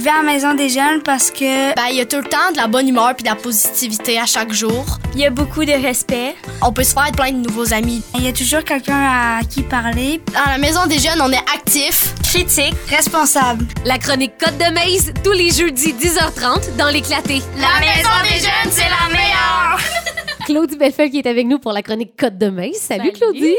Je vais à la maison des jeunes parce que Ben, il y a tout le temps de la bonne humeur puis de la positivité à chaque jour. il y a beaucoup de respect. On peut se faire plein de nouveaux amis. Il y a toujours quelqu'un à qui parler. Dans la maison des jeunes, on est actif. Critique, responsable. La chronique Côte de Maze, tous les jeudis 10h30 dans l'éclaté. La maison des jeunes, c'est la meilleure! Claudie Bellefeuille qui est avec nous pour la chronique Côte de Maze. Salut, Salut. Claudie!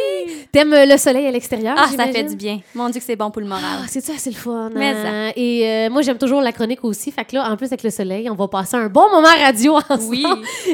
T'aimes euh, le soleil à l'extérieur? Ah, ça fait du bien. Mon Dieu que c'est bon pour le moral. Ah, c'est ça, c'est le fun. Mais hein? Et euh, moi, j'aime toujours la chronique aussi. Fait que là, en plus avec le soleil, on va passer un bon moment radio ensemble. Oui.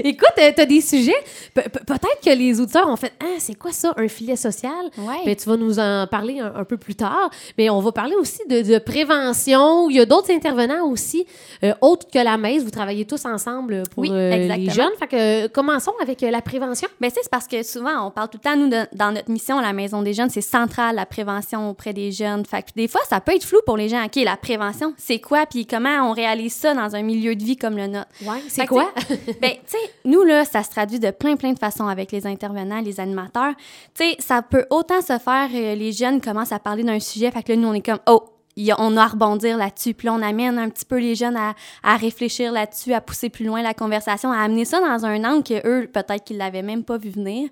Écoute, euh, t'as des sujets? Pe- pe- Peut-être que les auditeurs ont fait Ah, c'est quoi ça, un filet social? Ouais. Ben, tu vas nous en parler un, un peu plus tard. Mais on va parler aussi de, de prévention. Il y a d'autres intervenants aussi, euh, autres que la messe. Vous travaillez tous ensemble pour Oui, les jeunes. Fait que commençons avec euh, la prévention? Ben, c'est parce que souvent, on parle tout le temps, nous, de- dans notre mission, la Maison des jeunes, c'est central, la prévention auprès des jeunes. Fait que des fois, ça peut être flou pour les gens. OK, la prévention, c'est quoi? Puis comment on réalise ça dans un milieu de vie comme le nôtre? Ouais, c'est quoi? ben, tu sais, nous, là, ça se traduit de plein, plein de façons avec les intervenants, les animateurs. Tu sais, ça peut autant se faire, euh, les jeunes commencent à parler d'un sujet, fait que là, nous, on est comme, oh, y a- on a à rebondir là-dessus. Puis là, on amène un petit peu les jeunes à, à réfléchir là-dessus, à pousser plus loin la conversation, à amener ça dans un angle que eux, peut-être qu'ils l'avaient même pas vu venir.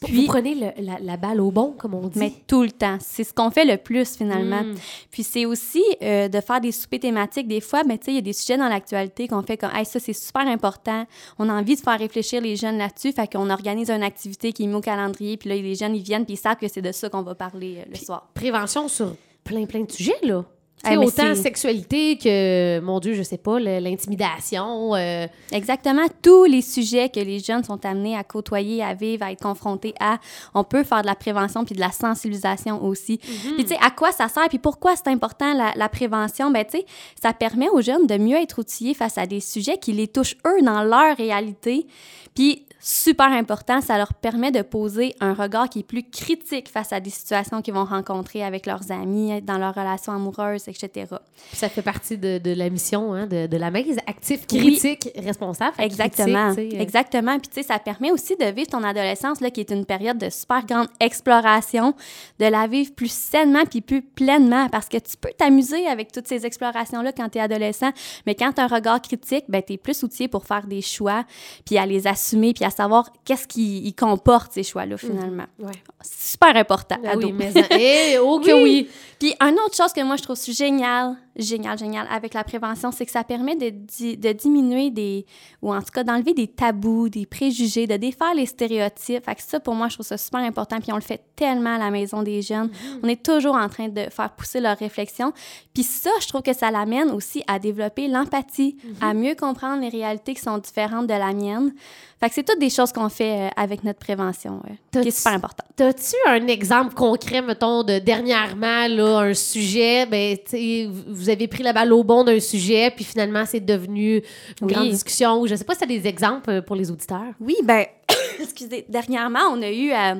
Pas- Puis- vous prenez le- la, la balle au bon, comme on dit. Mais tout le temps. C'est ce qu'on fait le plus, finalement. Mm. Puis c'est aussi euh, de faire des soupers thématiques. Des fois, mais tu sais, il y a des sujets dans l'actualité qu'on fait comme, hey, ça, c'est super important. On a envie de faire réfléchir les jeunes là-dessus. Fait qu'on organise une activité qui est mise au calendrier. Puis là, les jeunes, ils viennent, puis ils savent que c'est de ça qu'on va parler euh, le soir. prévention sur plein, plein de sujets, là. Sais, Eh, autant sexualité que, mon Dieu, je sais pas, l'intimidation. euh, Exactement. Tous les sujets que les jeunes sont amenés à côtoyer, à vivre, à être confrontés à, on peut faire de la prévention puis de la sensibilisation aussi. Puis, tu sais, à quoi ça sert? Puis pourquoi c'est important, la, la prévention? Ben, tu sais, ça permet aux jeunes de mieux être outillés face à des sujets qui les touchent, eux, dans leur réalité. Puis, super important, ça leur permet de poser un regard qui est plus critique face à des situations qu'ils vont rencontrer avec leurs amis, dans leurs relations amoureuses, etc. puis ça fait partie de, de la mission hein, de, de la maise, actif, Oui. critique, responsable. Exactement. critique, euh, Exactement. Puis, tu sais, ça permet aussi de vivre ton adolescence, là, qui est une période de super grande exploration, de la vivre plus sainement puis plus pleinement parce que tu peux t'amuser avec toutes ces explorations-là quand tu es adolescent. Mais quand tu as un regard critique, ben, tu es plus outillé pour faire des choix puis à les assumer puis à savoir qu'est-ce qui comporte ces choix-là, finalement. Ouais. Super important, Ah ado. oui, mais eh, oh que oui. Puis, une autre chose que moi, je trouve génial, génial, génial avec la prévention, c'est que ça permet de, di- de diminuer des, ou en tout cas d'enlever des tabous, des préjugés, de défaire les stéréotypes. Fait que ça, pour moi, je trouve ça super important. Puis, on le fait tellement à la maison des jeunes. On est toujours en train de faire pousser leur réflexion. Puis ça, je trouve que ça l'amène aussi à développer l'empathie, à mieux comprendre les réalités qui sont différentes de la mienne. Fait que c'est toutes des choses qu'on fait euh, avec notre prévention, euh, qui est super important. T'as-tu un exemple concret, mettons, de dernièrement, là, un sujet, ben, tu sais, vous- avez pris la balle au bon d'un sujet, puis finalement, c'est devenu une Oui. grande discussion, ou je sais pas si t'as des exemples euh, pour les auditeurs. Oui, ben, excusez, dernièrement, on a eu euh,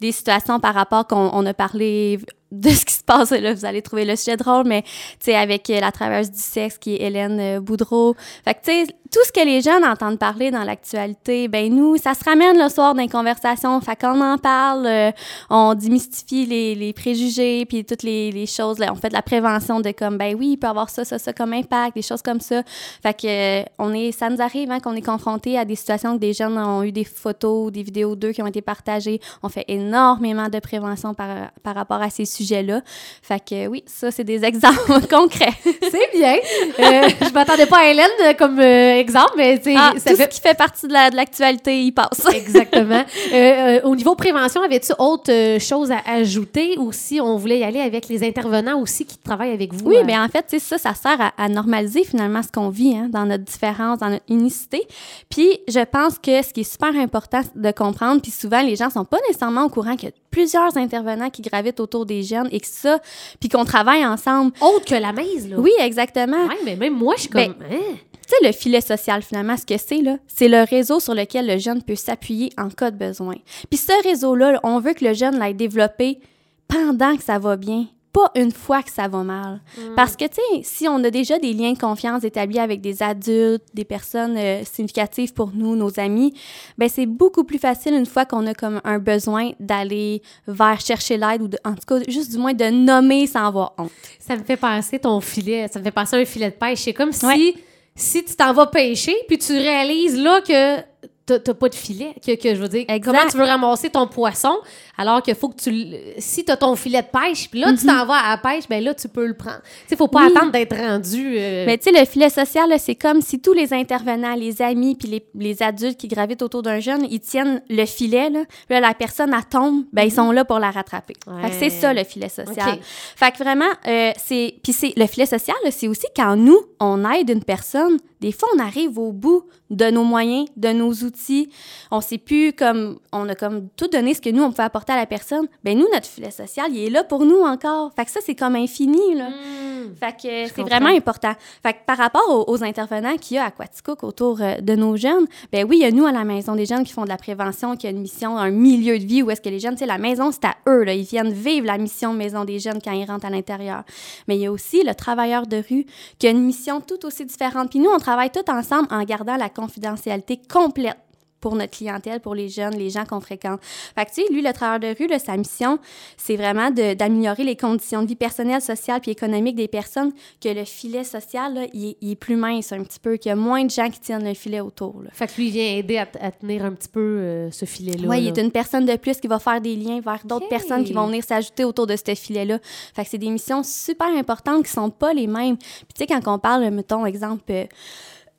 des situations par rapport qu'on on a parlé de ce qui se passe là. Vous allez trouver le sujet drôle, mais tu sais, avec euh, la traverse du sexe qui est Hélène euh, Boudreau. Fait que tu sais, tout ce que les jeunes entendent parler dans l'actualité, ben nous, ça se ramène le soir dans les conversations. Fait qu'on en parle, euh, on démystifie les, les préjugés, puis toutes les, les choses. Là, on fait de la prévention de comme, ben oui, il peut avoir ça, ça, ça comme impact, des choses comme ça. Fait que euh, on est, ça nous arrive hein, qu'on est confronté à des situations que des jeunes ont eu des photos, des vidéos d'eux qui ont été partagées. On fait énormément de prévention par, par rapport à ces sujets-là. Fait que oui, ça, c'est des exemples concrets. C'est bien. Euh, je m'attendais pas à Hélène euh, comme euh, exemple, mais Ah, ça tout fait ce qui fait partie de la- de l'actualité, il passe. Exactement. Euh, au niveau prévention, avais-tu autre chose à ajouter ou si on voulait y aller avec les intervenants aussi qui travaillent avec vous? Oui, mais en fait, ça, ça sert à, à normaliser finalement ce qu'on vit hein, dans notre différence, dans notre unicité. Puis, je pense que ce qui est super important de comprendre, puis souvent, les gens sont pas nécessairement au courant a plusieurs intervenants qui gravitent autour des jeunes et que ça, puis qu'on travaille ensemble. Autre que la mise, là. Oui, exactement. Ouais, mais même moi, je suis comme. Ben, hein? Tu sais, le filet social, finalement, ce que c'est, là, c'est le réseau sur lequel le jeune peut s'appuyer en cas de besoin. Puis ce réseau-là, on veut que le jeune l'ait développé pendant que ça va bien, pas une fois que ça va mal. Parce que, tu sais, si on a déjà des liens de confiance établis avec des adultes, des personnes euh, significatives pour nous, nos amis, ben c'est beaucoup plus facile une fois qu'on a comme un besoin d'aller vers chercher l'aide ou de, en tout cas, juste du moins de nommer sans avoir honte. Ça me fait penser ton filet. Ça me fait penser à un filet de pêche. C'est comme si, Ouais. si tu t'en vas pêcher, puis tu réalises là que t'as t'as pas de filet. Que, que je veux dire, Exact. comment tu veux ramasser ton poisson alors qu'il faut que tu. Si tu as ton filet de pêche, puis là, tu t'en vas à la pêche, ben là, tu peux le prendre. Tu sais, faut pas. Oui. attendre d'être rendu. euh, Mais tu sais, le filet social, c'est comme si tous les intervenants, les amis, puis les, les adultes qui gravitent autour d'un jeune, ils tiennent le filet. Là, Là, la personne, elle tombe, ben, ils sont là pour la rattraper. Fait que c'est Ouais. ça, le filet social. Ok. Fait que vraiment, euh, c'est... Puis c'est, le filet social, c'est aussi quand nous, on aide une personne, des fois, on arrive au bout de nos moyens, de nos outils. On sait plus comme... On a comme tout donné ce que nous, on pouvait apporter à la personne. Ben nous, notre filet social, il est là pour nous encore. Fait que ça, c'est comme infini, là. hmm. Fait que c'est vraiment important. Fait que par rapport aux, aux intervenants qu'il y a à Quaticook autour euh, de nos jeunes, ben oui, il y a nous à la Maison des jeunes qui font de la prévention, qui a une mission, un milieu de vie où est-ce que les jeunes, tu sais, la maison, c'est à eux, là. Ils viennent vivre la mission Maison des jeunes quand ils rentrent à l'intérieur. Mais il y a aussi le travailleur de rue qui a une mission tout aussi différente. Puis nous, on travaille tous ensemble en gardant la confidentialité complète pour notre clientèle, pour les jeunes, les gens qu'on fréquente. Fait que, tu sais, lui, le travailleur de rue, là, sa mission, c'est vraiment d'améliorer les conditions de vie personnelle, sociale puis économique des personnes, que le filet social, là, il, est- il est plus mince un petit peu, qu'il y a moins de gens qui tiennent le filet autour. Là. Fait que lui, il vient aider à, tenir un petit peu euh, ce filet-là. Oui, il est une personne de plus qui va faire des liens vers d'autres personnes qui vont venir s'ajouter autour de ce filet-là. Fait que c'est des missions super importantes qui sont pas les mêmes. Puis tu sais, quand on parle, mettons, exemple, euh,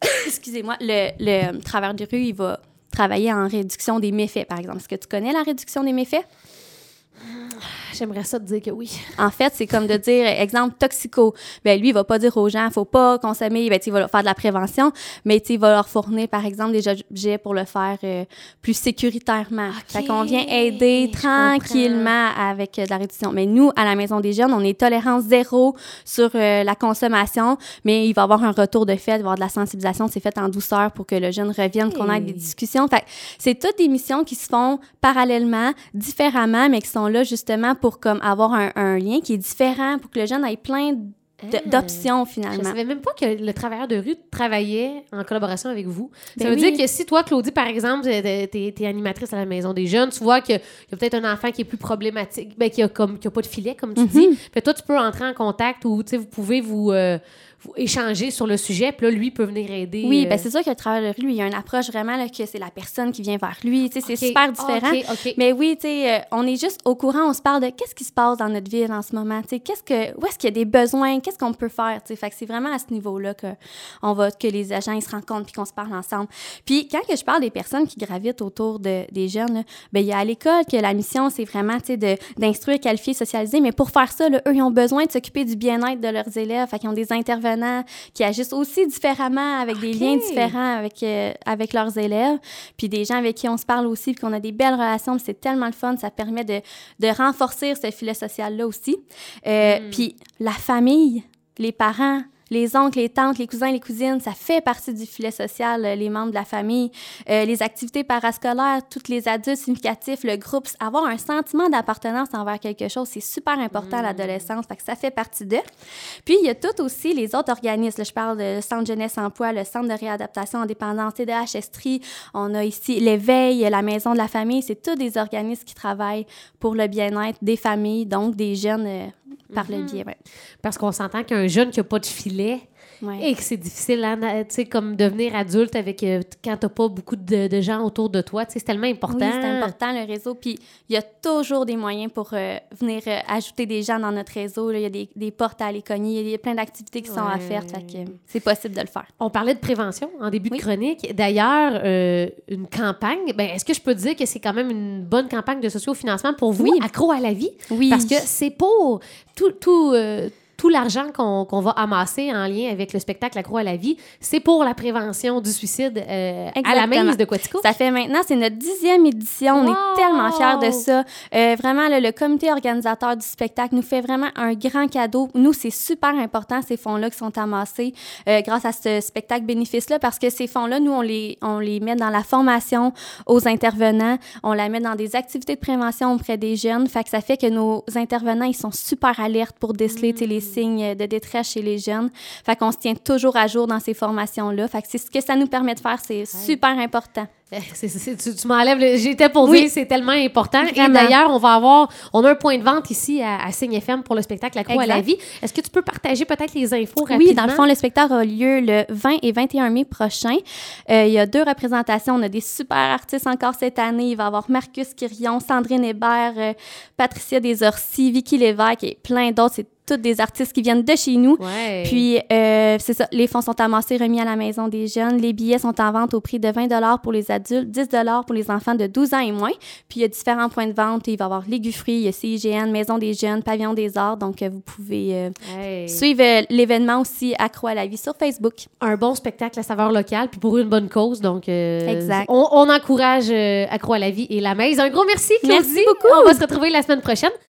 excusez-moi, le, le travailleur de rue, il va travailler en réduction des méfaits, par exemple. Est-ce que tu connais la réduction des méfaits? J'aimerais ça te dire que oui. En fait, c'est comme de dire, exemple, toxico. Ben lui, il va pas dire aux gens, faut pas consommer, ben, il va leur faire de la prévention, mais il va leur fournir, par exemple, des objets pour le faire euh, plus sécuritairement. Fait qu'on vient aider tranquillement avec euh, de la réduction. Mais nous, à la Maison des Jeunes, on est tolérance zéro sur euh, la consommation, mais il va y avoir un retour de fait, il va y avoir de la sensibilisation, c'est fait en douceur pour que le jeune revienne, qu'on ait des discussions. Fait c'est toutes des missions qui se font parallèlement, différemment, mais qui sont là justement pour comme avoir un, un lien qui est différent, pour que le jeune ait plein Ah. d'options Je finalement. savais même pas que le travailleur de rue travaillait en collaboration avec vous. Ben ça veut oui. dire que si toi, Claudie, par exemple, t'es es, animatrice à la maison des jeunes, tu vois qu'il y a peut-être un enfant qui est plus problématique, ben, qui a comme qui a pas de filet, comme tu dis. Fait toi, tu peux entrer en contact ou tu vous pouvez vous, euh, vous échanger sur le sujet, puis là, lui peut venir aider. Oui, euh, ben c'est sûr que le travail de rue, il y a une approche vraiment là, que c'est la personne qui vient vers lui. Tu C'est super différent. Ah, ok, ok. Mais oui, tu sais, euh, on est juste au courant, on se parle de qu'est-ce qui se passe dans notre ville en ce moment, tu sais, qu'est-ce que, où est-ce qu'il y a des besoins, qu'est-ce qu'on peut faire. Fait que c'est vraiment à ce niveau-là que on va, que les agents ils se rencontrent puis qu'on se parle ensemble. Puis quand que je parle des personnes qui gravitent autour de, des jeunes, là, ben il y a à l'école que la mission c'est vraiment, d'instruire, qualifier, socialiser. Mais pour faire ça, là, eux ils ont besoin de s'occuper du bien-être de leurs élèves, fait qu'ils ont des intervenants qui agissent aussi différemment avec des liens différents avec euh, avec leurs élèves puis des gens avec qui on se parle aussi, puis qu'on a des belles relations, c'est tellement le fun, ça permet de, de renforcer ce filet social-là aussi. Euh, Puis la famille, les parents, les oncles, les tantes, les cousins, les cousines, ça fait partie du filet social, euh, les membres de la famille. Euh, les activités parascolaires, tous les adultes significatifs, le groupe, avoir un sentiment d'appartenance envers quelque chose, c'est super important à l'adolescence, fait que ça fait partie d'eux. Puis, il y a tout aussi les autres organismes. Là, je parle de Centre Jeunesse Emploi, le Centre de réadaptation en dépendance, TDH Estrie. On a ici l'éveil, la Maison de la famille. C'est tous des organismes qui travaillent pour le bien-être des familles, donc des jeunes euh, par le biais. Ouais. Parce qu'on s'entend qu'un jeune qui a pas de filet Ouais. et que c'est difficile, hein, tu sais, comme devenir adulte avec euh, quand t'as pas beaucoup de, de gens autour de toi, tu sais, c'est tellement important. Oui, c'est important le réseau. Puis il y a toujours des moyens pour euh, venir euh, ajouter des gens dans notre réseau. Il y a des, des portes à aller cogner, il y a plein d'activités qui sont Ouais. que euh, c'est possible de le faire. On parlait de prévention en début Oui. de chronique. D'ailleurs, euh, une campagne, ben, est-ce que je peux dire que c'est quand même une bonne campagne de sociofinancement pour vous, Oui. accro à la vie? Oui. Parce que c'est pour tout, tout, euh, tout l'argent qu'on va amasser en lien avec le spectacle Croix à la vie, c'est pour la prévention du suicide euh, à la. Maze de Quatico. Ça fait maintenant, c'est notre dixième édition. On est tellement fiers de ça. Euh, vraiment, le comité organisateur du spectacle nous fait vraiment un grand cadeau. Nous, c'est super important, ces fonds-là qui sont amassés euh, grâce à ce spectacle bénéfice-là, parce que ces fonds-là, nous, on les, on les met dans la formation aux intervenants. On la met dans des activités de prévention auprès des jeunes. Fait que ça fait que nos intervenants, ils sont super alertes pour déceler sais, les signes de détresse chez les jeunes. Fait qu'on se tient toujours à jour dans ces formations-là. Fait que c'est ce que ça nous permet de faire. C'est super important. Eh, c'est- c'est- tu tu m'enlèves. J'étais pour Oui. dire, c'est tellement important. Et d'ailleurs, on va avoir, on a un point de vente ici à, à Signe FM pour le spectacle La Croix à la vie. Est-ce que tu peux partager peut-être les infos rapidement? Oui, dans le fond, le spectacle a lieu le 20 et 21 mai prochain. Euh, il y a deux représentations. On a des super artistes encore cette année. Il va y avoir Marcus Quirion, Sandrine Hébert, euh, Patricia Desorcy, Vicky Lévesque et plein d'autres. C'est tous des artistes qui viennent de chez nous. Ouais. Puis, euh, c'est ça, les fonds sont amassés, remis à la Maison des jeunes. Les billets sont en vente au prix de 20 pour les adultes, 10 pour les enfants de 12 ans et moins. Puis, il y a différents points de vente. Il va y avoir Léguffruit, il y a CIGN, Maison des jeunes, Pavillon des arts. Donc, euh, vous pouvez euh, Hey. suivre l'événement aussi Accro à la vie sur Facebook. un bon spectacle à saveur locale, puis pour une bonne cause. Donc, euh, Exact. On, on encourage Accro à la vie et la Maze. Un gros merci, Claudie. Merci beaucoup. On va se retrouver la semaine prochaine.